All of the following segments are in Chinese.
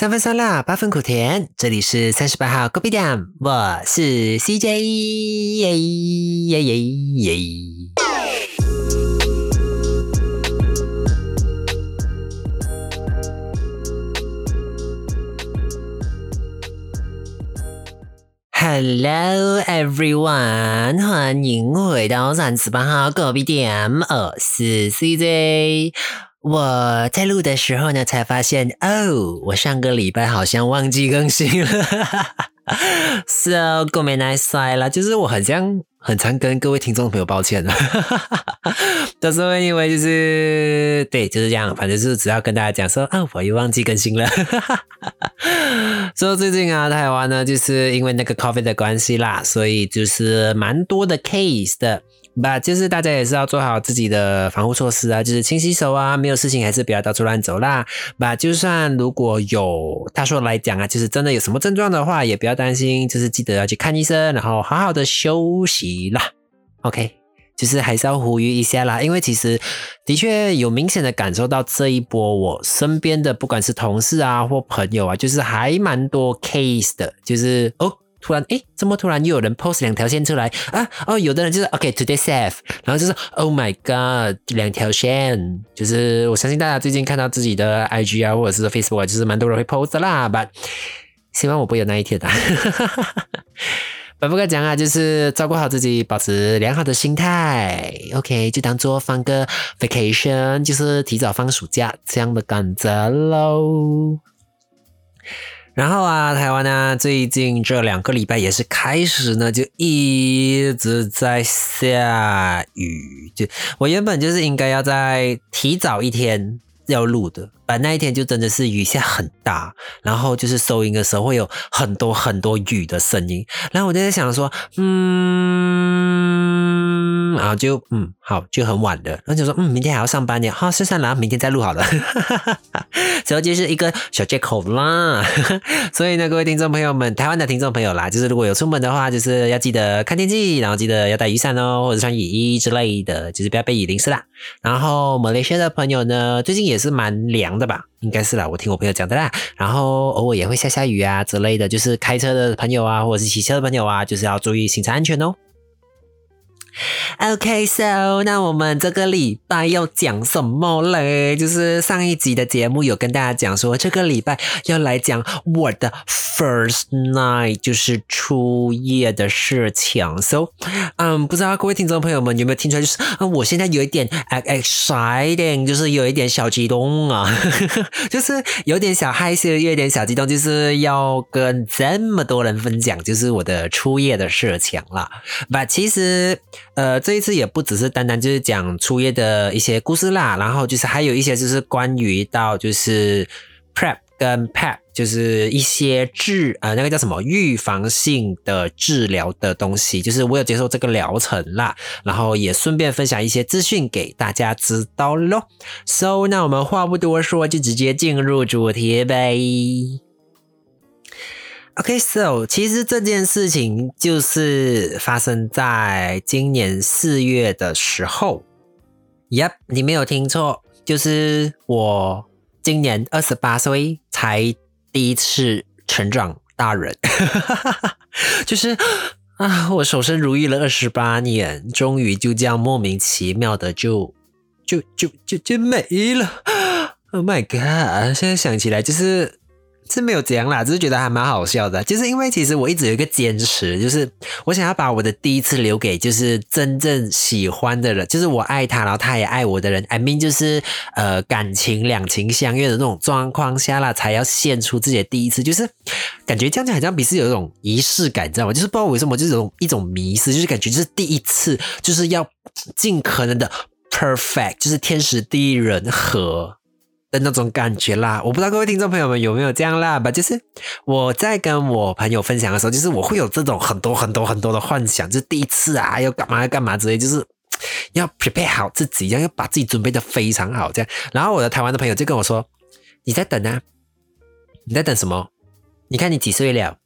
三分酸辣，八分苦甜。这里是三十八号 Coffee 店，我是 CJ 耶耶耶耶。Hello everyone，欢迎回到三十八号 Coffee 店，我是 CJ。我在录的时候呢，才发现哦，我上个礼拜好像忘记更新了。So 够没耐塞了，就是我很像很常跟各位听众朋友抱歉了。到时候因为就是对就是这样，反正就是只要跟大家讲说啊，我又忘记更新了。所以最近啊，台湾呢，就是因为那个 COVID 的关系啦，所以就是蛮多的 case 的。吧，就是大家也是要做好自己的防护措施啊，就是勤洗手啊，没有事情还是不要到处乱走啦。吧，就算如果有他说来讲啊，就是真的有什么症状的话，也不要担心，就是记得要去看医生，然后好好的休息啦。OK，就是还是要呼吁一下啦，因为其实的确有明显的感受到这一波我身边的不管是同事啊或朋友啊，就是还蛮多 case 的，就是哦。突然，诶，怎么突然又有人 post 两条线出来啊？哦，有的人就是 OK today safe，然后就是 Oh my God，两条线，就是我相信大家最近看到自己的 IG 啊，或者是 Facebook，啊就是蛮多人会 post 啦，but 希望我不有那一天的。不过讲啊，就是照顾好自己，保持良好的心态，OK，就当做放个 vacation，就是提早放暑假这样的感觉喽。然后啊，台湾呢，最近这两个礼拜也是开始呢，就一直在下雨。就我原本就是应该要在提早一天要录的，但那一天就真的是雨下很大，然后就是收音的时候会有很多很多雨的声音。然后我就在想说，嗯，然后就嗯好，就很晚了。然后就说，嗯，明天还要上班呢，好，算算了，明天再录好了。所以就是一个小借口啦。所以呢，各位听众朋友们，台湾的听众朋友啦，就是如果有出门的话，就是要记得看天气，然后记得要带雨伞哦，或者穿雨衣之类的，就是不要被雨淋湿啦。然后马来西亚的朋友呢，最近也是蛮凉的吧？应该是啦，我听我朋友讲的啦。然后偶尔也会下下雨啊之类的，就是开车的朋友啊，或者是骑车的朋友啊，就是要注意行车安全哦。OK，so 那我们这个礼拜要讲什么嘞？就是上一集的节目有跟大家讲说，这个礼拜要来讲我的 first night，就是初夜的事情。So，嗯，不知道各位听众朋友们有没有听出来？就是啊，我现在有一点 exciting，就是有一点小激动啊，就是有点小害羞，有点小激动，就是要跟这么多人分享，就是我的初夜的事情了。But 其实。呃，这一次也不只是单单就是讲初夜的一些故事啦，然后就是还有一些就是关于到就是 prep 跟 pep，就是一些治呃那个叫什么预防性的治疗的东西，就是我有接受这个疗程啦，然后也顺便分享一些资讯给大家知道喽。So，那我们话不多说，就直接进入主题呗。OK，so 其实这件事情就是发生在今年四月的时候。Yep，你没有听错，就是我今年二十八岁才第一次成长大人，就是啊，我守身如玉了二十八年，终于就这样莫名其妙的就就就就就没了。Oh my god！现在想起来就是。是没有这样啦，只是觉得还蛮好笑的。就是因为其实我一直有一个坚持，就是我想要把我的第一次留给就是真正喜欢的人，就是我爱他，然后他也爱我的人。I mean，就是呃感情两情相悦的那种状况下啦，才要献出自己的第一次。就是感觉这样就好像比是有一种仪式感，你知道吗？就是不知道为什么，就是种一种迷失，就是感觉就是第一次就是要尽可能的 perfect，就是天时地利人和。的那种感觉啦，我不知道各位听众朋友们有没有这样啦吧？就是我在跟我朋友分享的时候，就是我会有这种很多很多很多的幻想，就是第一次啊，要干嘛要干嘛之类，就是要 prepare 好自己，要要把自己准备的非常好这样。然后我的台湾的朋友就跟我说：“你在等啊？你在等什么？你看你几岁了？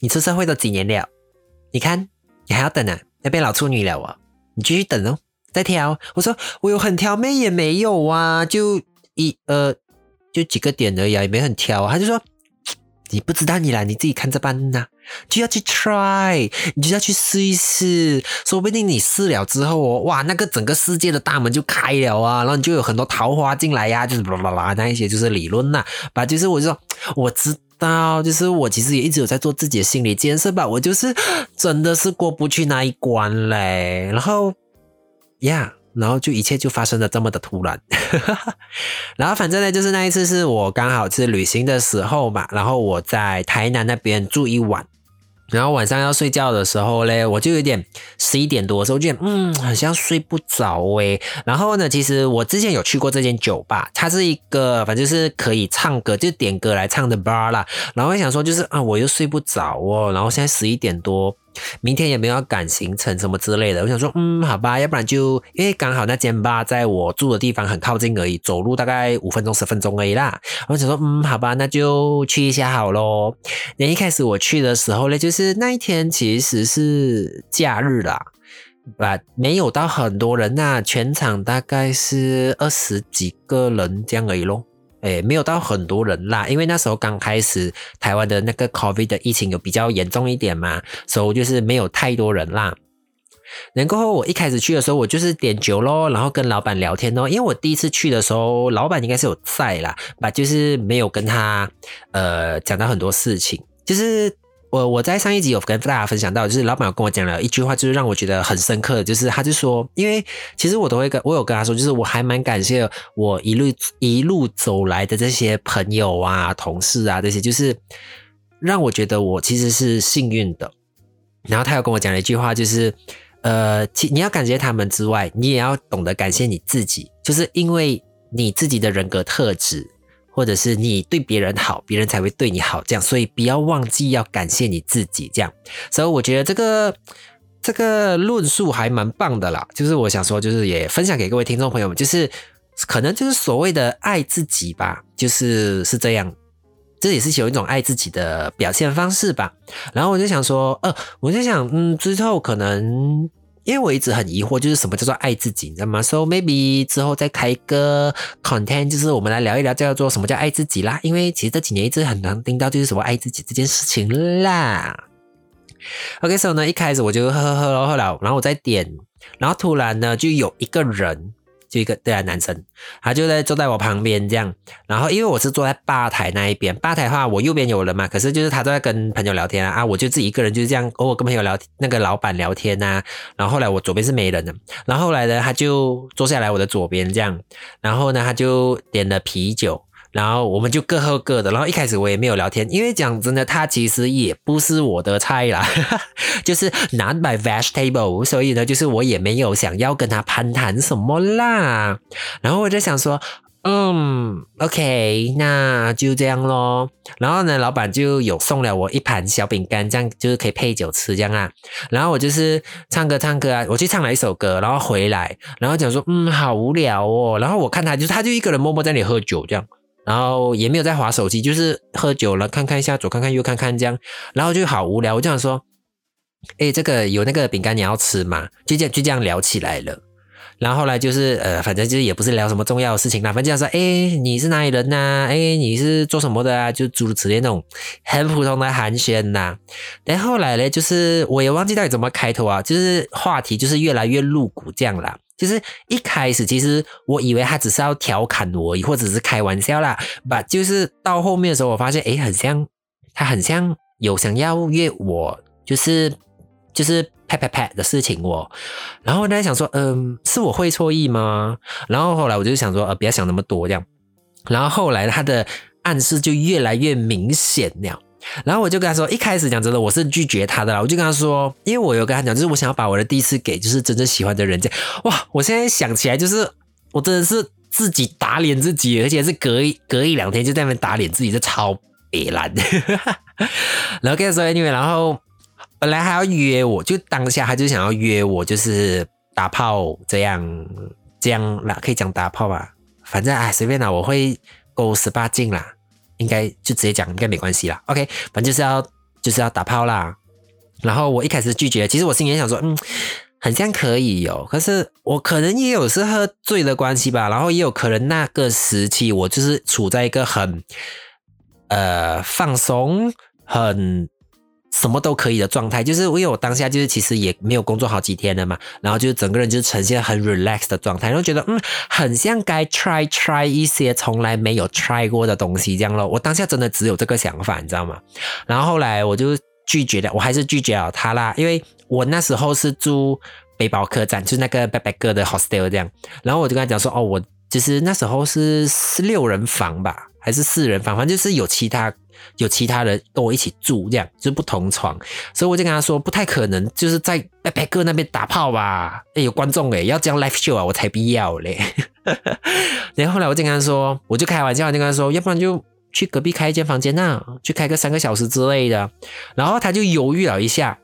你出社会都几年了？你看你还要等啊？要变老处女了啊？你继续等哦，再挑。”我说：“我有很挑妹也没有啊，就。”一呃，就几个点而已啊，也没很挑。他就说你不知道你来，你自己看着办呐，就要去 try，你就要去试一试，说不定你试了之后哦，哇，那个整个世界的大门就开了啊，然后你就有很多桃花进来呀，就是啦啦啦那一些就是理论呐，吧，就是我就说我知道，就是我其实也一直有在做自己的心理建设吧，我就是真的是过不去那一关嘞，然后呀。然后就一切就发生的这么的突然，然后反正呢，就是那一次是我刚好是旅行的时候嘛，然后我在台南那边住一晚，然后晚上要睡觉的时候嘞，我就有点十一点多的时候，就嗯，好像睡不着诶。然后呢，其实我之前有去过这间酒吧，它是一个反正是可以唱歌，就点歌来唱的 bar 啦。然后我想说，就是啊，我又睡不着哦，然后现在十一点多。明天也没有要赶行程什么之类的，我想说，嗯，好吧，要不然就因为刚好那间吧在我住的地方很靠近而已，走路大概五分钟十分钟而已啦。我想说，嗯，好吧，那就去一下好咯。那一开始我去的时候呢，就是那一天其实是假日啦，啊，没有到很多人那全场大概是二十几个人这样而已咯。诶，没有到很多人啦，因为那时候刚开始台湾的那个 COVID 的疫情有比较严重一点嘛，所以就是没有太多人啦。然后我一开始去的时候，我就是点酒咯，然后跟老板聊天哦。因为我第一次去的时候，老板应该是有在啦，把就是没有跟他呃讲到很多事情，就是。我我在上一集有跟大家分享到，就是老板跟我讲了一句话，就是让我觉得很深刻，就是他就说，因为其实我都会跟我有跟他说，就是我还蛮感谢我一路一路走来的这些朋友啊、同事啊这些，就是让我觉得我其实是幸运的。然后他又跟我讲了一句话，就是呃，其你要感谢他们之外，你也要懂得感谢你自己，就是因为你自己的人格特质。或者是你对别人好，别人才会对你好，这样，所以不要忘记要感谢你自己，这样。所以我觉得这个这个论述还蛮棒的啦。就是我想说，就是也分享给各位听众朋友们，就是可能就是所谓的爱自己吧，就是是这样，这也是有一种爱自己的表现方式吧。然后我就想说，呃，我就想，嗯，之后可能。因为我一直很疑惑，就是什么叫做爱自己，你知道吗？So maybe 之后再开一个 content，就是我们来聊一聊叫做什么叫爱自己啦。因为其实这几年一直很难听到就是什么爱自己这件事情啦。OK，so 呢，一开始我就呵呵呵咯，后来，然后我再点，然后突然呢就有一个人。就一个对啊，男生，他就在坐在我旁边这样，然后因为我是坐在吧台那一边，吧台的话我右边有人嘛，可是就是他都在跟朋友聊天啊，啊，我就自己一个人就是这样偶尔跟朋友聊那个老板聊天呐，然后后来我左边是没人的，然后后来呢他就坐下来我的左边这样，然后呢他就点了啤酒。然后我们就各喝各的，然后一开始我也没有聊天，因为讲真的，他其实也不是我的菜啦，就是 not my vegetable，所以呢，就是我也没有想要跟他攀谈什么啦。然后我就想说，嗯，OK，那就这样咯。然后呢，老板就有送了我一盘小饼干，这样就是可以配酒吃这样啊。然后我就是唱歌唱歌啊，我去唱了一首歌，然后回来，然后讲说，嗯，好无聊哦。然后我看他，就他就一个人默默在那里喝酒这样。然后也没有在划手机，就是喝酒了，看看一下左看看右看看这样，然后就好无聊。我就想说，哎，这个有那个饼干你要吃吗？就这样就这样聊起来了。然后后来就是呃，反正就是也不是聊什么重要的事情啦，反正就说，哎，你是哪里人呐？哎，你是做什么的啊？就诸如此类那种很普通的寒暄呐。但后来呢，就是我也忘记到底怎么开头啊，就是话题就是越来越露骨这样啦。就是一开始，其实我以为他只是要调侃我，或者是开玩笑啦。把就是到后面的时候，我发现，哎，很像他，很像有想要约我，就是就是拍拍拍的事情哦。然后我在想说，嗯，是我会错意吗？然后后来我就想说，呃，不要想那么多这样。然后后来他的暗示就越来越明显了。然后我就跟他说，一开始讲真的，我是拒绝他的啦。我就跟他说，因为我有跟他讲，就是我想要把我的第一次给就是真正喜欢的人。这哇，我现在想起来，就是我真的是自己打脸自己，而且是隔一隔一两天就在那边打脸自己，就超别烂。然后跟他说，anyway，然后本来还要约我，就当下他就想要约我，就是打炮这样这样啦，可以讲打炮吧，反正哎随便啦，我会勾十八禁啦。应该就直接讲，应该没关系啦。OK，反正就是要就是要打炮啦。然后我一开始拒绝，其实我心里也想说，嗯，很像可以哦。可是我可能也有是喝醉的关系吧，然后也有可能那个时期我就是处在一个很呃放松，很。什么都可以的状态，就是因为我当下就是其实也没有工作好几天了嘛，然后就是整个人就呈现很 relax 的状态，然后觉得嗯，很像该 try try 一些从来没有 try 过的东西这样咯。我当下真的只有这个想法，你知道吗？然后后来我就拒绝了，我还是拒绝了他啦，因为我那时候是住背包客栈，就是那个 b a c k p a c k 的 hostel 这样，然后我就跟他讲说，哦，我就是那时候是是六人房吧，还是四人房，反正就是有其他。有其他人跟我一起住，这样就不同床，所以我就跟他说不太可能，就是在拜拜哥那边打炮吧？哎，有观众哎，要这样 live show 啊，我才不要嘞。然后后来我就跟他说，我就开玩笑就跟他说，要不然就去隔壁开一间房间呐，去开个三个小时之类的。然后他就犹豫了一下，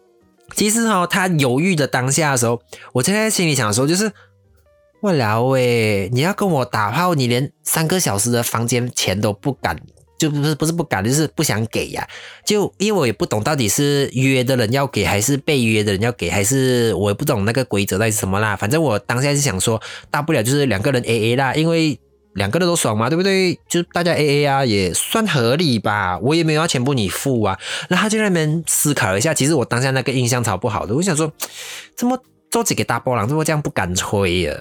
其实哦，他犹豫的当下的时候，我就在心里想说，就是我聊喂，你要跟我打炮，你连三个小时的房间钱都不敢。就不是不是不敢，就是不想给呀。就因为我也不懂到底是约的人要给，还是被约的人要给，还是我也不懂那个规则到底是什么啦。反正我当下是想说，大不了就是两个人 A A 啦，因为两个人都爽嘛，对不对？就大家 A A 啊，也算合理吧。我也没有要全部你付啊。然后他就在那边思考一下，其实我当下那个印象超不好的，我想说，怎么？做几个大波浪，怎么这样不敢吹啊？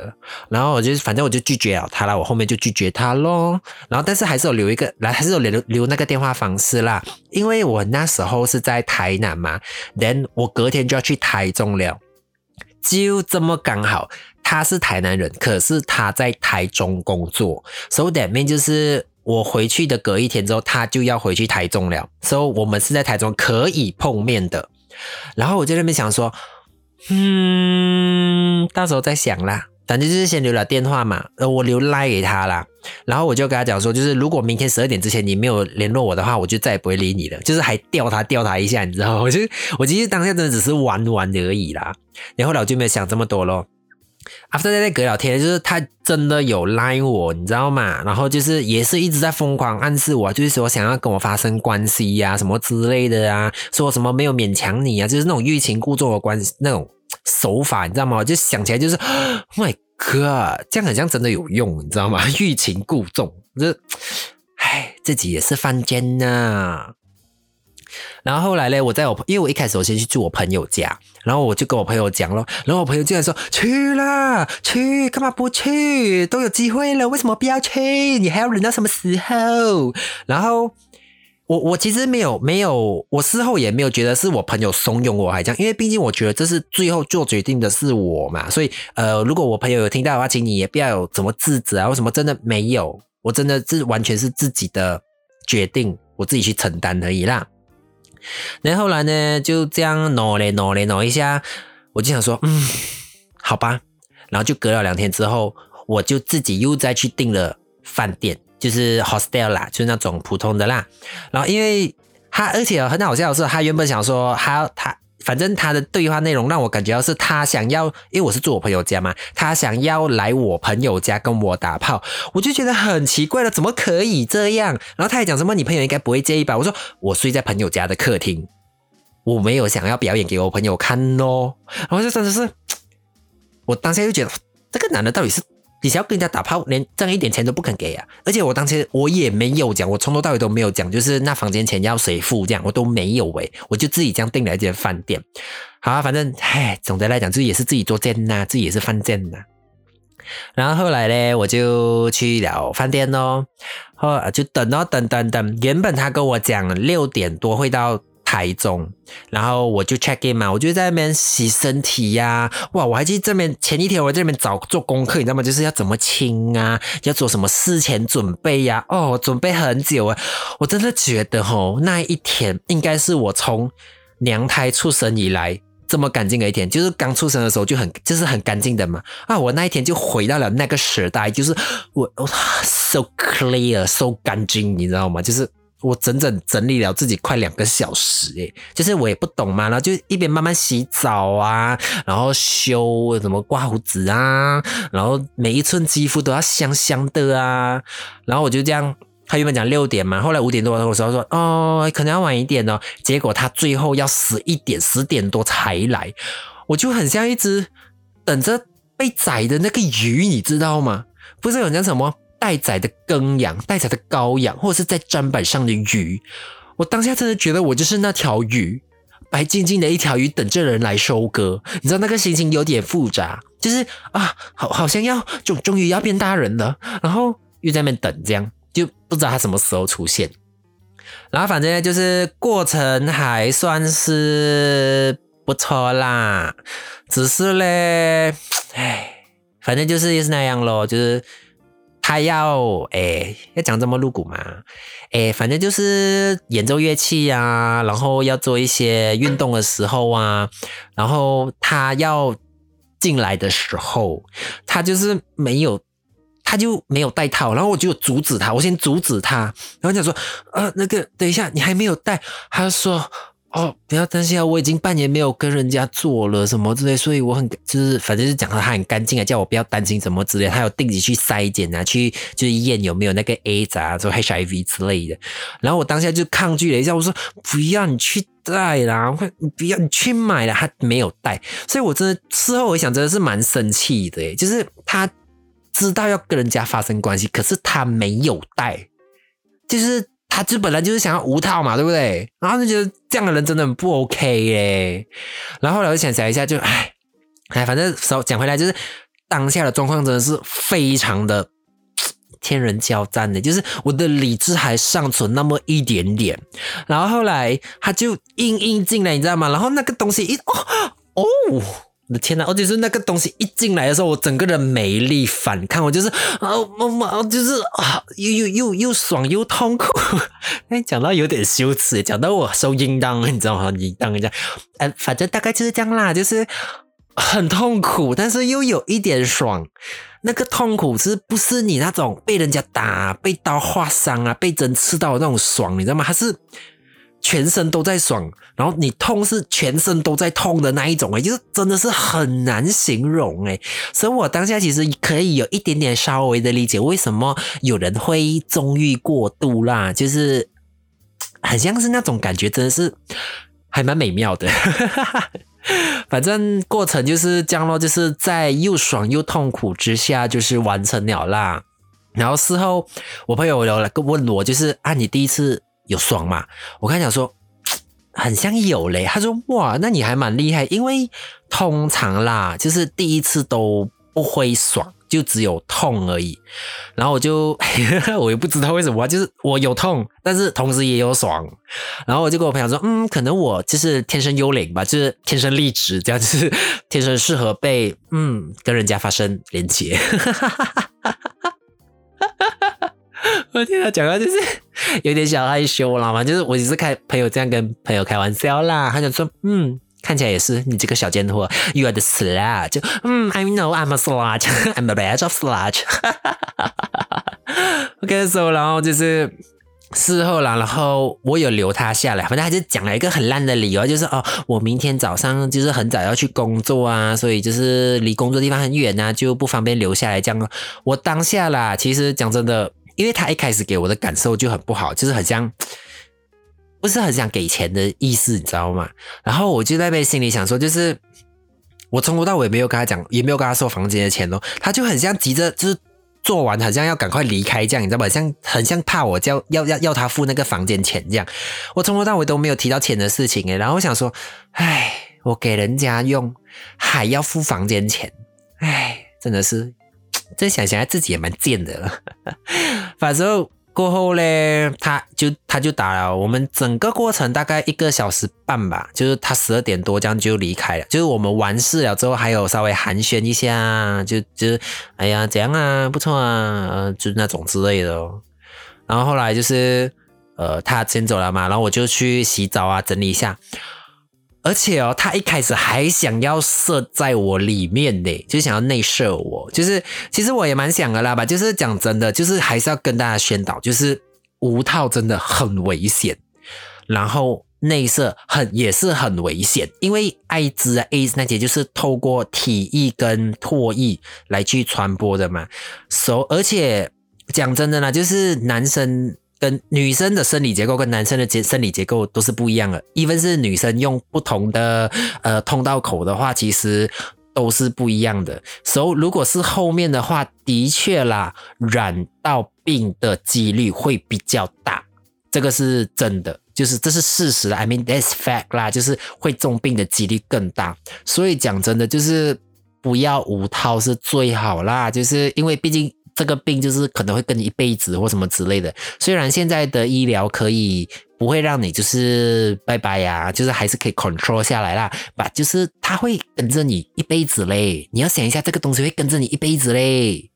然后我就反正我就拒绝了他了，我后面就拒绝他咯。然后但是还是有留一个来，还是有留留那个电话方式啦。因为我那时候是在台南嘛，then 我隔天就要去台中了，就这么刚好他是台南人，可是他在台中工作，所以 that mean 就是我回去的隔一天之后，他就要回去台中了，所以我们是在台中可以碰面的。然后我在那边想说。嗯，到时候再想啦。反正就是先留了电话嘛，呃，我留赖给他啦。然后我就跟他讲说，就是如果明天十二点之前你没有联络我的话，我就再也不会理你了。就是还吊他吊他一下，你知道吗？我就我其实当下真的只是玩玩而已啦。然后来我就没有想这么多咯。After 在隔聊天，就是他真的有拉我，你知道吗？然后就是也是一直在疯狂暗示我，就是说想要跟我发生关系呀，什么之类的啊，说什么没有勉强你啊，就是那种欲擒故纵的关系那种手法，你知道吗？就想起来就是，My God，这样好像真的有用，你知道吗？欲擒故纵，这，唉，自己也是犯贱呐。然后后来呢，我在我因为我一开始我先去住我朋友家，然后我就跟我朋友讲了，然后我朋友竟然说去啦，去干嘛不去？都有机会了，为什么不要去？你还要忍到什么时候？然后我我其实没有没有，我事后也没有觉得是我朋友怂恿我还这样，因为毕竟我觉得这是最后做决定的是我嘛，所以呃，如果我朋友有听到的话，请你也不要有怎么制止啊，为什么真的没有？我真的是完全是自己的决定，我自己去承担而已啦。然后来呢，就这样挪嘞挪嘞挪一下，我就想说，嗯，好吧。然后就隔了两天之后，我就自己又再去订了饭店，就是 hostel 啦，就是那种普通的啦。然后因为他，而且很好笑的是，他原本想说，他他。反正他的对话内容让我感觉到是他想要，因为我是住我朋友家嘛，他想要来我朋友家跟我打炮，我就觉得很奇怪了，怎么可以这样？然后他还讲什么，你朋友应该不会介意吧？我说我睡在朋友家的客厅，我没有想要表演给我朋友看哦。然后就真的是，我当下就觉得这个男的到底是。你想要跟人家打炮，连挣一点钱都不肯给啊！而且我当时我也没有讲，我从头到尾都没有讲，就是那房间钱要谁付这样，我都没有诶，我就自己这样订了一间饭店。好啊，反正唉，总的来讲，就也是自己做贱呐，自己也是犯贱呐。然后后来呢，我就去了饭店咯，后就等哦，等等等，原本他跟我讲六点多会到。台中，然后我就 check in 嘛，我就在那边洗身体呀，哇，我还记得这边前一天我在那边找做功课，你知道吗？就是要怎么清啊，要做什么事前准备呀，哦，准备很久啊，我真的觉得吼，那一天应该是我从娘胎出生以来这么干净的一天，就是刚出生的时候就很就是很干净的嘛，啊，我那一天就回到了那个时代，就是我我 so clear so 干净，你知道吗？就是。我整整整理了自己快两个小时，诶，就是我也不懂嘛，然后就一边慢慢洗澡啊，然后修什么刮胡子啊，然后每一寸肌肤都要香香的啊，然后我就这样，他原本讲六点嘛，后来五点多的时候说，哦，可能要晚一点哦，结果他最后要十一点十点多才来，我就很像一只等着被宰的那个鱼，你知道吗？不是有人讲什么？待宰的羔羊、待宰的羔羊，或者是在砧板上的鱼。我当下真的觉得我就是那条鱼，白净净的一条鱼，等着人来收割。你知道那个心情有点复杂，就是啊，好好像要终终于要变大人了，然后又在那边等，这样就不知道他什么时候出现。然后反正就是过程还算是不错啦，只是嘞，唉，反正就是也是那样咯，就是他要诶要讲这么露骨嘛，诶，反正就是演奏乐器啊，然后要做一些运动的时候啊，然后他要进来的时候，他就是没有。他就没有带套，然后我就阻止他，我先阻止他，然后讲说，呃，那个等一下，你还没有带，他说，哦，不要担心啊，我已经半年没有跟人家做了什么之类，所以我很就是反正是讲他他很干净啊，叫我不要担心什么之类，他有定期去筛检啊，去就是验有没有那个 A 杂，说 HIV 之类的，然后我当下就抗拒了一下，我说不要你去带啦，你不要你去买了，他没有带，所以我真的事后我想真的是蛮生气的，就是他。知道要跟人家发生关系，可是他没有带，就是他就本来就是想要无套嘛，对不对？然后就觉得这样的人真的很不 OK 耶。然后后来我就想想一下，就哎哎，反正说讲回来，就是当下的状况真的是非常的天人交战的，就是我的理智还尚存那么一点点。然后后来他就硬硬进来，你知道吗？然后那个东西一哦哦。我的天呐！而且是那个东西一进来的时候，我整个人没力反抗，我就是啊，妈妈，就是啊，又又又又爽又痛苦。哎，讲到有点羞耻，讲到我收应当，你知道吗？应当一下，哎，反正大概就是这样啦，就是很痛苦，但是又有一点爽。那个痛苦是不是你那种被人家打、被刀划伤啊、被针刺到那种爽？你知道吗？它是。全身都在爽，然后你痛是全身都在痛的那一种哎，就是真的是很难形容哎，所以我当下其实可以有一点点稍微的理解为什么有人会纵欲过度啦，就是很像是那种感觉，真的是还蛮美妙的。反正过程就是降落，就是在又爽又痛苦之下，就是完成了啦。然后事后我朋友有来问我，就是啊，你第一次。有爽吗？我刚讲说很像有嘞。他说哇，那你还蛮厉害，因为通常啦，就是第一次都不会爽，就只有痛而已。然后我就 我也不知道为什么，就是我有痛，但是同时也有爽。然后我就跟我朋友说，嗯，可能我就是天生幽灵吧，就是天生丽质，这样就是天生适合被嗯跟人家发生连接。我听他讲话就是 有点小害羞了嘛，就是我只是开朋友这样跟朋友开玩笑啦。他就说，嗯，看起来也是你这个小贱货，You are the slut，就嗯，I know I'm a slut，I'm a badge of slut。OK，so 然后就是。事后啦，然后我有留他下来，反正他就讲了一个很烂的理由，就是哦，我明天早上就是很早要去工作啊，所以就是离工作地方很远啊，就不方便留下来这样。我当下啦，其实讲真的，因为他一开始给我的感受就很不好，就是很像不是很想给钱的意思，你知道吗？然后我就在被心里想说，就是我从头到尾没有跟他讲，也没有跟他收房间的钱哦，他就很像急着就是。做完好像要赶快离开这样，你知道吧？像很像怕我叫要要要他付那个房间钱这样。我从头到尾都没有提到钱的事情诶，然后我想说，唉，我给人家用还要付房间钱，唉，真的是，真想想自己也蛮贱的了。反正。过后嘞，他就他就打了我们整个过程大概一个小时半吧，就是他十二点多这样就离开了。就是我们完事了之后，还有稍微寒暄一下，就就哎呀怎样啊，不错啊，就那种之类的。然后后来就是呃他先走了嘛，然后我就去洗澡啊，整理一下。而且哦，他一开始还想要射在我里面呢，就想要内射我。就是其实我也蛮想的啦吧，就是讲真的，就是还是要跟大家宣导，就是无套真的很危险，然后内射很也是很危险，因为艾滋啊、AIDS 那些就是透过体液跟唾液来去传播的嘛。所而且讲真的呢，就是男生。跟女生的生理结构跟男生的结生理结构都是不一样的，一分是女生用不同的呃通道口的话，其实都是不一样的。所以如果是后面的话，的确啦，染到病的几率会比较大，这个是真的，就是这是事实 I mean that's fact 啦，就是会中病的几率更大。所以讲真的，就是不要无套是最好啦，就是因为毕竟。这个病就是可能会跟你一辈子或什么之类的。虽然现在的医疗可以不会让你就是拜拜呀，就是还是可以 control 下来啦。把就是它会跟着你一辈子嘞。你要想一下，这个东西会跟着你一辈子嘞。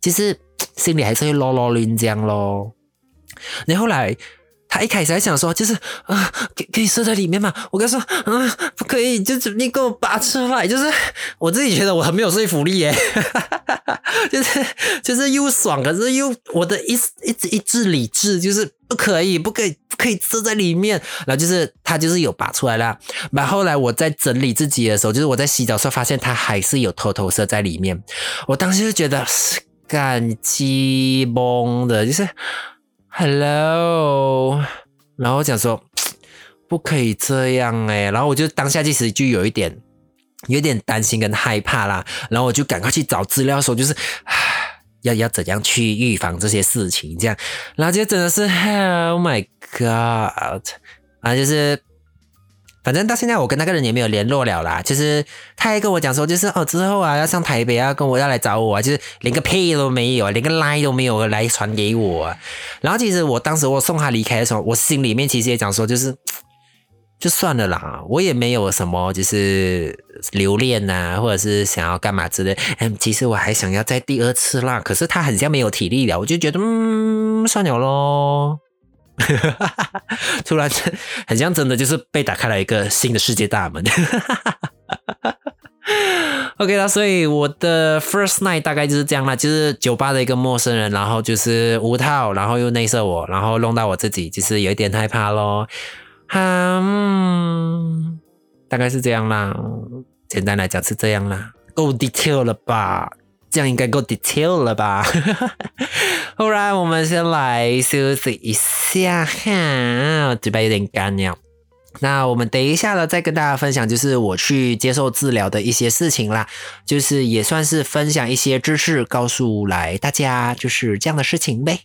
其实心里还是会啰啰攣这样咯。你后来。他一开始还想说，就是啊，可可以射在里面吗？我跟他说，啊，不可以，就是你给我拔出来。就是我自己觉得我很没有说服力耶，就是就是又爽，可是又我的一一直一直理智就是不可以，不可以，不可以射在里面。然后就是他就是有拔出来了。然后来我在整理自己的时候，就是我在洗澡时候发现他还是有偷偷射在里面。我当时就觉得是干鸡崩的，就是。Hello，然后我想说不可以这样哎，然后我就当下其实就有一点有点担心跟害怕啦，然后我就赶快去找资料说就是 要要怎样去预防这些事情这样，然后就真的是 Oh my God，啊就是。反正到现在我跟那个人也没有联络了啦，就是他还跟我讲说，就是哦之后啊要上台北啊，跟我要来找我啊，就是连个屁都没有，连个 line 都没有来传给我。然后其实我当时我送他离开的时候，我心里面其实也讲说，就是 就算了啦，我也没有什么就是留恋呐，或者是想要干嘛之类。嗯，其实我还想要再第二次啦，可是他很像没有体力了，我就觉得嗯算了咯。突然很像真的，就是被打开了一个新的世界大门。OK 啦，所以我的 first night 大概就是这样啦，就是酒吧的一个陌生人，然后就是无套，然后又内射我，然后弄到我自己，就是有一点害怕咯。嗯，大概是这样啦，简单来讲是这样啦，够 detail 了吧？这样应该够 detail 了吧？后来我们先来休息一下哈，嘴巴有点干了。那我们等一下呢，再跟大家分享，就是我去接受治疗的一些事情啦，就是也算是分享一些知识，告诉来大家，就是这样的事情呗。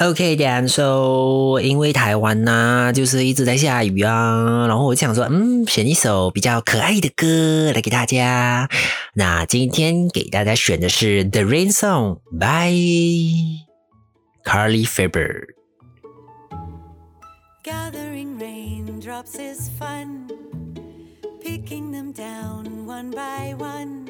OK，点 so 因为台湾呐，就是一直在下雨啊，然后我就想说，嗯，选一首比较可爱的歌来给大家。那今天给大家选的是《The Rain Song》by Carly Faber。Gathering raindrops is fun, picking them down one by one.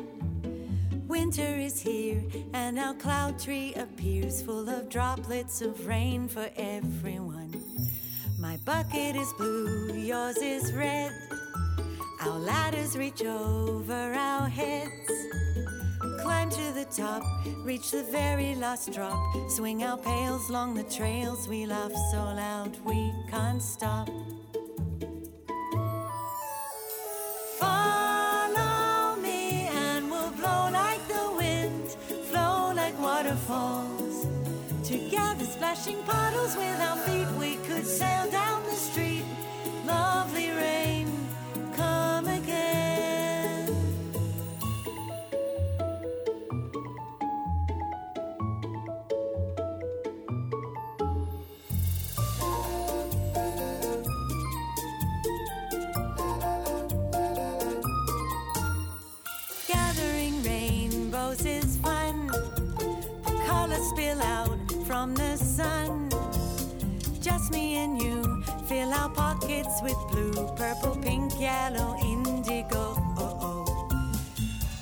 Winter is here, and our cloud tree appears full of droplets of rain for everyone. My bucket is blue, yours is red. Our ladders reach over our heads. Climb to the top, reach the very last drop. Swing our pails along the trails. We laugh so loud we can't stop. Follow me and we'll blow like the wind, flow like waterfalls. Together, splashing puddles with our feet, we could sail pockets with blue, purple, pink, yellow, indigo. Oh, oh.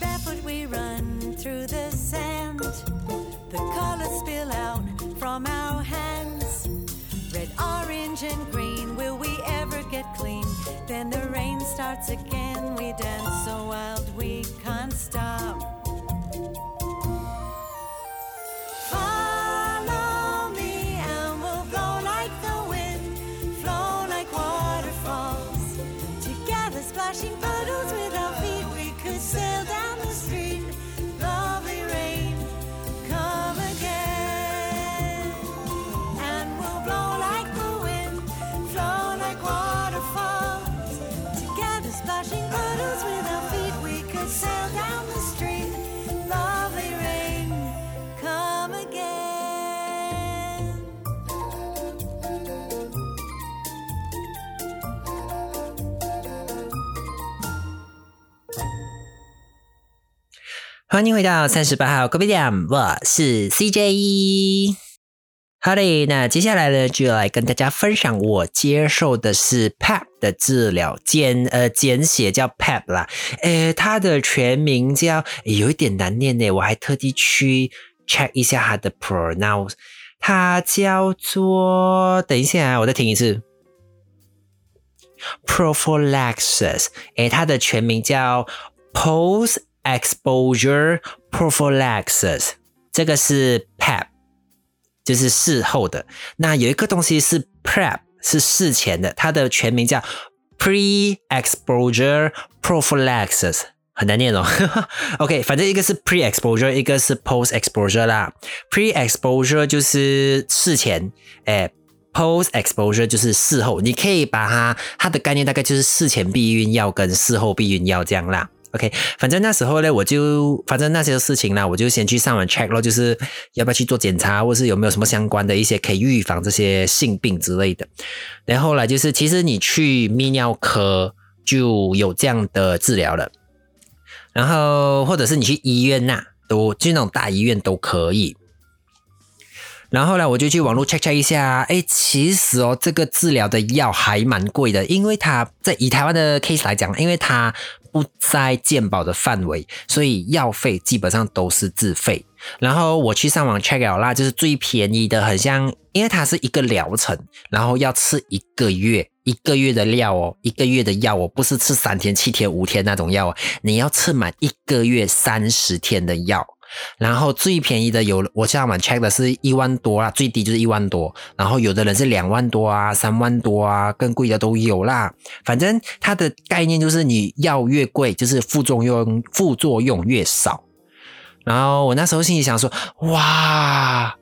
Barefoot we run through the sand. The colors spill out from our hands. Red, orange, and green. Will we ever get clean? Then the rain starts again. We dance so wild 欢迎回到三十八号 c o p y 我是 CJ。好嘞，那接下来呢，就来跟大家分享我接受的是 PEP 的治疗，简呃简写叫 PEP 啦，诶，它的全名叫有一点难念呢，我还特地去 check 一下它的 pronounce，它叫做，等一下，我再听一次，prophylaxis，诶，它的全名叫 post exposure prophylaxis，这个是 PEP。就是事后的，那有一个东西是 prep，是事前的，它的全名叫 pre-exposure prophylaxis，很难念哦。OK，反正一个是 pre-exposure，一个是 post-exposure 啦。pre-exposure 就是事前，哎，post-exposure 就是事后。你可以把它，它的概念大概就是事前避孕药跟事后避孕药这样啦。OK，反正那时候呢，我就反正那些事情呢，我就先去上网 check 咯，就是要不要去做检查，或是有没有什么相关的一些可以预防这些性病之类的。然后来就是，其实你去泌尿科就有这样的治疗了，然后或者是你去医院呐，都就那种大医院都可以。然后呢，我就去网络 check check 一下，哎，其实哦，这个治疗的药还蛮贵的，因为它在以台湾的 case 来讲，因为它不在健保的范围，所以药费基本上都是自费。然后我去上网 check 了啦，就是最便宜的，很像，因为它是一个疗程，然后要吃一个月，一个月的料哦，一个月的药哦，不是吃三天、七天、五天那种药哦，你要吃满一个月三十天的药。然后最便宜的有，我上网 check 的是一万多啦，最低就是一万多。然后有的人是两万多啊，三万多啊，更贵的都有啦。反正它的概念就是你药越贵，就是副作用副作用越少。然后我那时候心里想说，哇，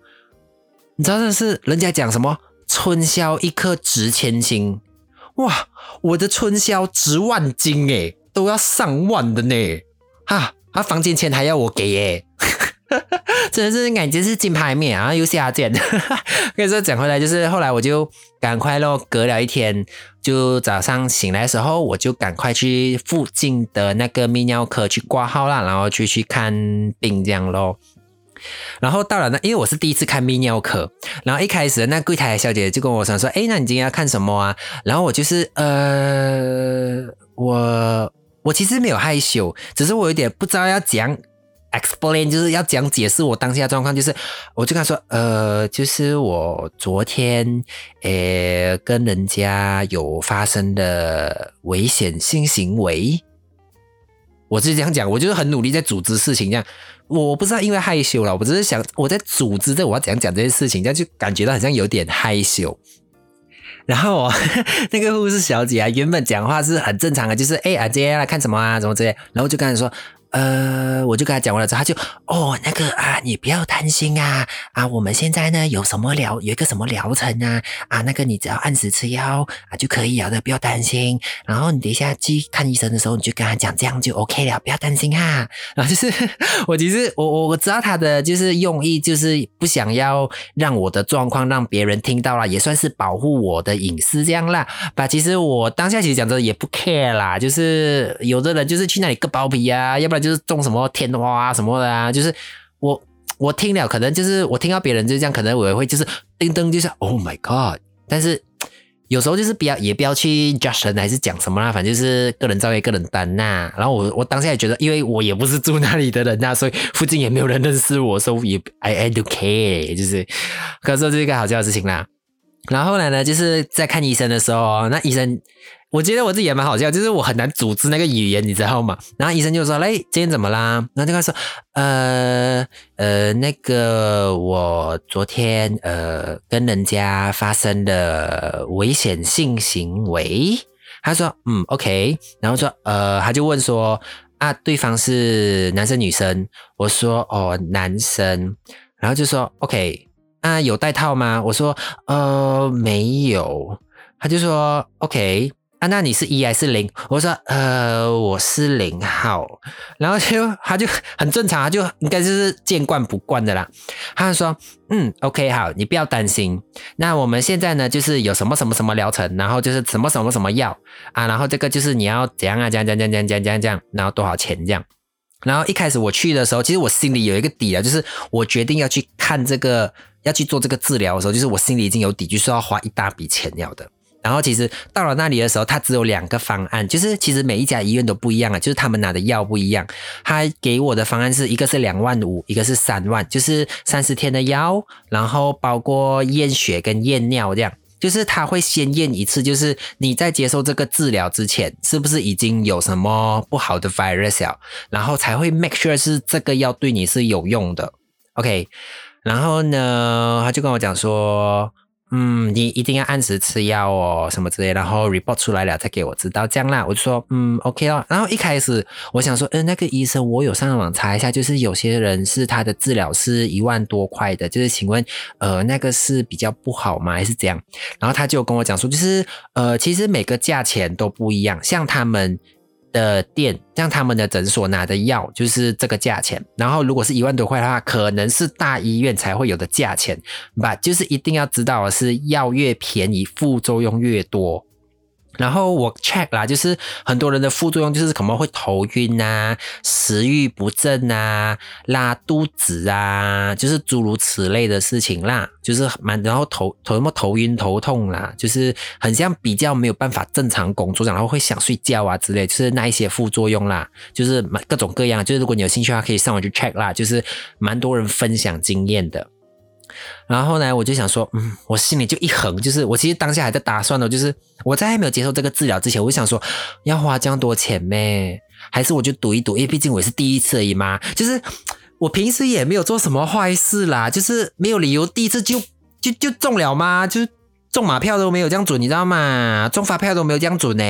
你知道这是人家讲什么？春宵一刻值千金。哇，我的春宵值万金诶，都要上万的呢，哈。他房间钱还要我给耶，真的是感觉是金牌面啊，又下贱。跟你说讲回来，就是后来我就赶快咯，隔了一天，就早上醒来的时候，我就赶快去附近的那个泌尿科去挂号啦，然后去去看病这样咯。然后到了那，因为我是第一次看泌尿科，然后一开始那柜台小姐就跟我说说，哎，那你今天要看什么啊？然后我就是呃，我。我其实没有害羞，只是我有点不知道要讲 explain，就是要讲解释我当下状况。就是我就跟他说，呃，就是我昨天，呃，跟人家有发生的危险性行为。我是这样讲，我就是很努力在组织事情，这样。我不知道因为害羞了，我只是想我在组织这我要怎样讲这些事情，这样就感觉到好像有点害羞。然后 那个护士小姐啊，原本讲话是很正常的，就是哎啊，接下来看什么啊，什么之类，然后就跟他说。呃，我就跟他讲完了之后，他就哦，那个啊，你不要担心啊啊，我们现在呢有什么疗，有一个什么疗程啊啊，那个你只要按时吃药啊就可以了的，不要担心。然后你等一下去看医生的时候，你就跟他讲，这样就 OK 了，不要担心哈。然后就是我其实我我我知道他的就是用意，就是不想要让我的状况让别人听到了，也算是保护我的隐私这样啦。把其实我当下其实讲真的也不 care 啦，就是有的人就是去那里割包皮啊，要不然。就是种什么天花啊什么的啊，就是我我听了，可能就是我听到别人就这样，可能我也会就是叮噔就是 Oh my God！但是有时候就是不要也不要去 judge 人还是讲什么啦，反正就是个人造业个人担呐。然后我我当下也觉得，因为我也不是住那里的人呐，所以附近也没有人认识我，所以也 I I don't care，就是可是这是一个好笑的事情啦。然后后来呢，就是在看医生的时候，那医生。我觉得我自己也蛮好笑，就是我很难组织那个语言，你知道吗？然后医生就说：“嘞，今天怎么啦？”然后就他说：“呃呃，那个我昨天呃跟人家发生的危险性行为。”他说：“嗯，OK。”然后说：“呃，他就问说啊，对方是男生女生？”我说：“哦，男生。”然后就说：“OK，啊，有戴套吗？”我说：“呃，没有。”他就说：“OK。”那你是一还是零？我说呃，我是零号，然后就他就很正常，他就应该就是见惯不惯的啦。他就说嗯，OK，好，你不要担心。那我们现在呢，就是有什么什么什么疗程，然后就是什么什么什么药啊，然后这个就是你要怎样啊，这样这样这样这样这样这样，然后多少钱这样。然后一开始我去的时候，其实我心里有一个底啊，就是我决定要去看这个，要去做这个治疗的时候，就是我心里已经有底，就是要花一大笔钱要的。然后其实到了那里的时候，他只有两个方案，就是其实每一家医院都不一样啊，就是他们拿的药不一样。他给我的方案是一个是两万五，一个是三万，就是三十天的药，然后包括验血跟验尿这样。就是他会先验一次，就是你在接受这个治疗之前，是不是已经有什么不好的 virus 啊？然后才会 make sure 是这个药对你是有用的。OK，然后呢，他就跟我讲说。嗯，你一定要按时吃药哦，什么之类，然后 report 出来了再给我知道，这样啦，我就说嗯，OK 哦。然后一开始我想说，嗯，那个医生我有上网查一下，就是有些人是他的治疗是一万多块的，就是请问，呃，那个是比较不好吗，还是怎样？然后他就跟我讲说，就是呃，其实每个价钱都不一样，像他们。的店，像他们的诊所拿的药就是这个价钱，然后如果是一万多块的话，可能是大医院才会有的价钱，吧，就是一定要知道的是药越便宜，副作用越多。然后我 check 啦，就是很多人的副作用就是可能会头晕啊、食欲不振啊、拉肚子啊，就是诸如此类的事情啦，就是蛮然后头头什么头晕头痛啦，就是很像比较没有办法正常工作，然后会想睡觉啊之类，就是那一些副作用啦，就是各种各样。就是如果你有兴趣的话，可以上网去 check 啦，就是蛮多人分享经验的。然后呢，我就想说，嗯，我心里就一横，就是我其实当下还在打算呢，就是我在还没有接受这个治疗之前，我就想说，要花这样多钱咩？还是我就赌一赌，因为毕竟我是第一次而已嘛。就是我平时也没有做什么坏事啦，就是没有理由第一次就就就中了吗？就。中马票都没有这样准，你知道吗？中发票都没有这样准呢。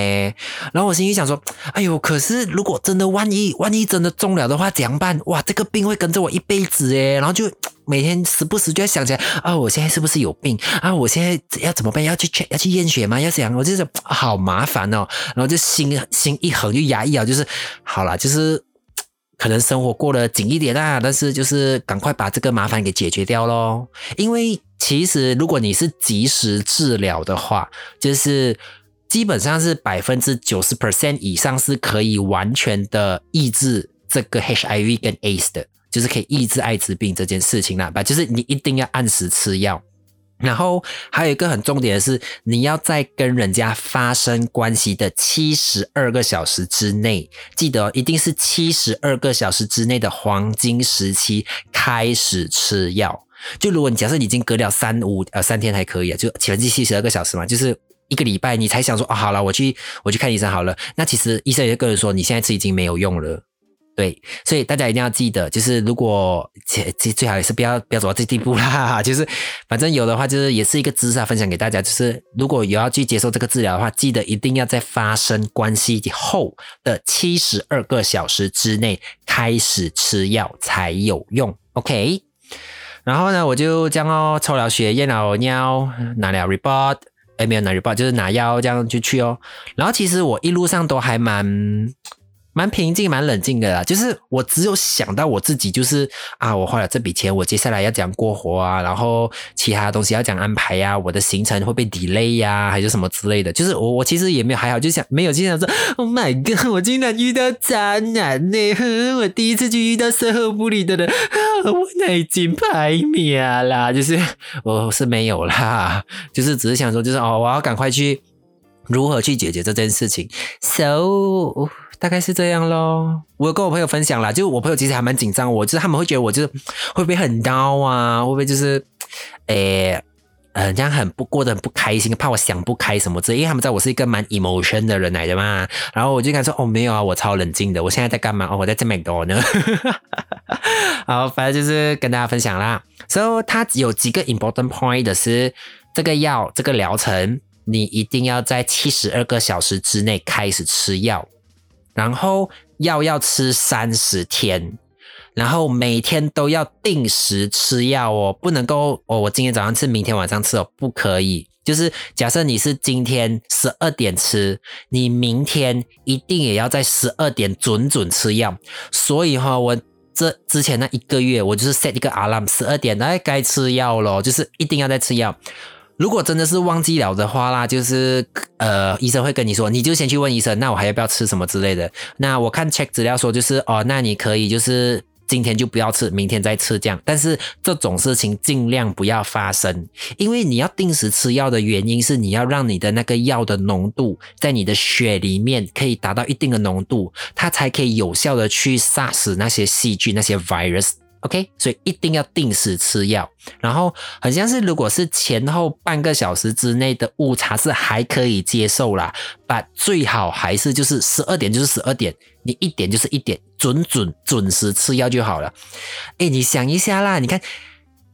然后我心里想说：“哎呦，可是如果真的万一万一真的中了的话，怎样办？哇，这个病会跟着我一辈子诶。然后就每天时不时就要想起来啊，我现在是不是有病啊？我现在要怎么办？要去要去验血吗？要想，我就是好麻烦哦。然后就心心一横就压抑啊，就是好了，就是可能生活过得紧一点啊，但是就是赶快把这个麻烦给解决掉咯，因为。其实，如果你是及时治疗的话，就是基本上是百分之九十 percent 以上是可以完全的抑制这个 HIV 跟 AIDS 的，就是可以抑制艾滋病这件事情啦。吧，就是你一定要按时吃药，然后还有一个很重点的是，你要在跟人家发生关系的七十二个小时之内，记得一定是七十二个小时之内的黄金时期开始吃药。就如果你假设已经隔了三五呃三天还可以啊，就前期七十二个小时嘛，就是一个礼拜，你才想说哦好了，我去我去看医生好了。那其实医生也个人说你现在吃已经没有用了，对，所以大家一定要记得，就是如果最最好也是不要不要走到这地步啦。就是反正有的话，就是也是一个知识啊，分享给大家。就是如果有要去接受这个治疗的话，记得一定要在发生关系后的七十二个小时之内开始吃药才有用。OK。然后呢，我就这样哦，抽了血，验了尿，拿了 report，哎，没有拿 report，就是拿药这样就去哦。然后其实我一路上都还蛮。蛮平静、蛮冷静的啦，就是我只有想到我自己，就是啊，我花了这笔钱，我接下来要怎样过活啊，然后其他东西要怎样安排呀，我的行程会被 delay 呀，还是什么之类的。就是我我其实也没有还好，就想没有经常说，Oh my god，我竟然遇到渣男呢！我第一次就遇到售后不理的人，我那已经拍灭啦，就是我是没有啦，就是只是想说，就是哦，我要赶快去如何去解决这件事情。So。大概是这样咯。我跟我朋友分享啦，就我朋友其实还蛮紧张，我就是他们会觉得我就是会不会很孬啊，会不会就是，诶，呃，这样很不过得很不开心，怕我想不开什么之类，因为他们知道我是一个蛮 emotion 的人来的嘛。然后我就跟他说，哦，没有啊，我超冷静的，我现在在干嘛？哦，我在这美多呢。好，反正就是跟大家分享啦。所以它有几个 important point 的是，这个药这个疗程，你一定要在七十二个小时之内开始吃药。然后药要吃三十天，然后每天都要定时吃药哦，不能够哦，我今天早上吃，明天晚上吃哦，不可以。就是假设你是今天十二点吃，你明天一定也要在十二点准准吃药。所以哈，我这之前那一个月，我就是 set 一个 alarm，十二点哎该吃药咯，就是一定要在吃药。如果真的是忘记了的话啦，就是呃，医生会跟你说，你就先去问医生，那我还要不要吃什么之类的。那我看 check 资料说，就是哦，那你可以就是今天就不要吃，明天再吃这样。但是这种事情尽量不要发生，因为你要定时吃药的原因是你要让你的那个药的浓度在你的血里面可以达到一定的浓度，它才可以有效的去杀死那些细菌、那些 virus。OK，所以一定要定时吃药，然后好像是如果是前后半个小时之内的误差是还可以接受啦，把最好还是就是十二点就是十二点，你一点就是一点，准准准时吃药就好了。哎，你想一下啦，你看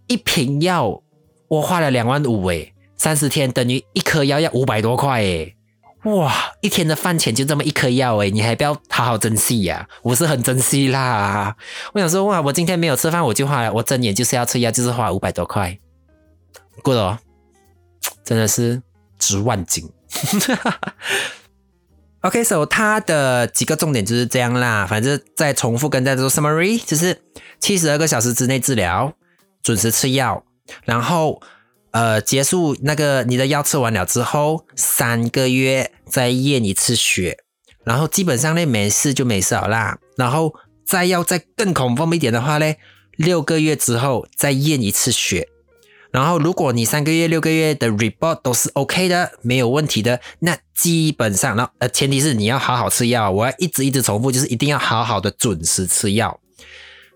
一瓶药我花了两万五诶，三十天等于一颗药要五百多块诶。哇，一天的饭钱就这么一颗药诶，你还不要好好珍惜呀？我是很珍惜啦。我想说，哇，我今天没有吃饭，我就花了，我睁眼就是要吃药，就是花五百多块，good 哦，真的是值万金。OK，so 它的几个重点就是这样啦，反正再重复跟大家说 summary，就是七十二个小时之内治疗，准时吃药，然后。呃，结束那个你的药吃完了之后，三个月再验一次血，然后基本上呢没事就没事了啦。然后再要再更恐怖一点的话呢，六个月之后再验一次血。然后如果你三个月、六个月的 report 都是 OK 的，没有问题的，那基本上，那呃前提是你要好好吃药。我要一直一直重复，就是一定要好好的准时吃药。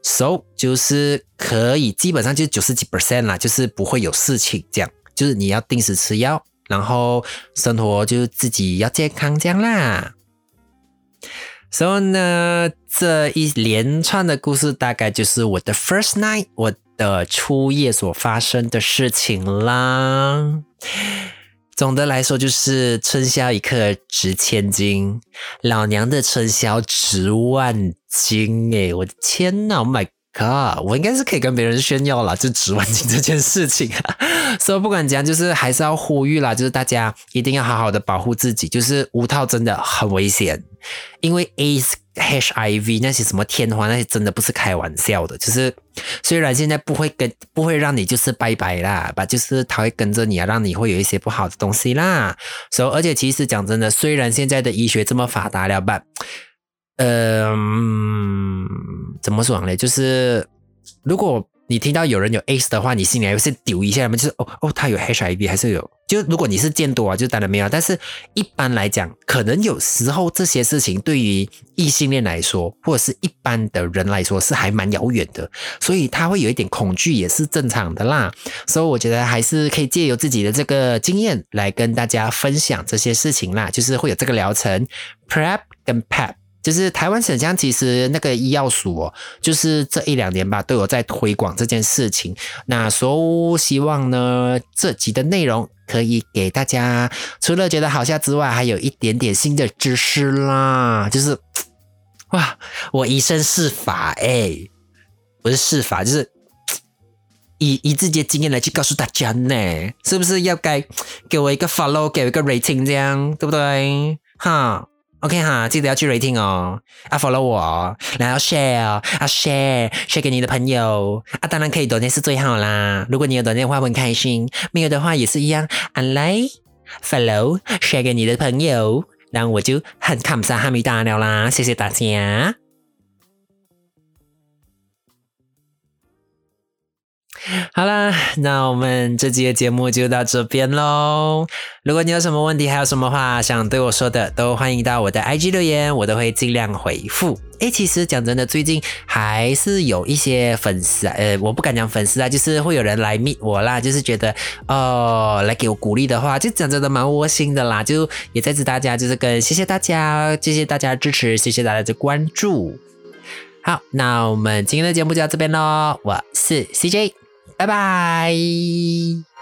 So 就是可以，基本上就九十几 percent 啦，就是不会有事情这样。就是你要定时吃药，然后生活就自己要健康这样啦。所以呢，这一连串的故事大概就是我的 first night，我的初夜所发生的事情啦。总的来说，就是春宵一刻值千金，老娘的春宵值万金诶，我的天呐 m y 可我应该是可以跟别人炫耀了，就值万金这件事情啊。所以不管怎样，就是还是要呼吁啦，就是大家一定要好好的保护自己，就是无套真的很危险，因为 A。HIV 那些什么天花那些真的不是开玩笑的，就是虽然现在不会跟不会让你就是拜拜啦，吧，就是他会跟着你啊，让你会有一些不好的东西啦。所以而且其实讲真的，虽然现在的医学这么发达了吧，嗯，怎么说呢？就是如果。你听到有人有 AIDS 的话，你心里还是丢一下吗？就是哦哦，他有 HIV 还是有？就如果你是见多啊，就当然没有。但是一般来讲，可能有时候这些事情对于异性恋来说，或者是一般的人来说，是还蛮遥远的，所以他会有一点恐惧，也是正常的啦。所以我觉得还是可以借由自己的这个经验来跟大家分享这些事情啦，就是会有这个疗程 Prep 跟 Pep。就是台湾省乡其实那个医药署哦，就是这一两年吧，都有在推广这件事情。那所以希望呢，这集的内容可以给大家除了觉得好笑之外，还有一点点新的知识啦。就是哇，我以身试法哎，不是试法，就是以以自己的经验来去告诉大家呢，是不是要该给我一个 follow，给我一个 rating 这样，对不对？哈。OK 哈，记得要去 rating 哦，啊 follow 我，然后 share 啊 share share 给你的朋友啊，当然可以多点是最好啦。如果你有多点的话，我很开心；没有的话也是一样。like follow share 给你的朋友，然后我就很看不上哈密达了啦，谢谢大家。好啦，那我们这期的节目就到这边喽。如果你有什么问题，还有什么话想对我说的，都欢迎到我的 IG 留言，我都会尽量回复。诶，其实讲真的，最近还是有一些粉丝，呃，我不敢讲粉丝啊，就是会有人来密我啦，就是觉得哦，来给我鼓励的话，就讲真的蛮窝心的啦。就也在此大家就是跟谢谢大家，谢谢大家支持，谢谢大家的关注。好，那我们今天的节目就到这边喽，我是 CJ。拜拜。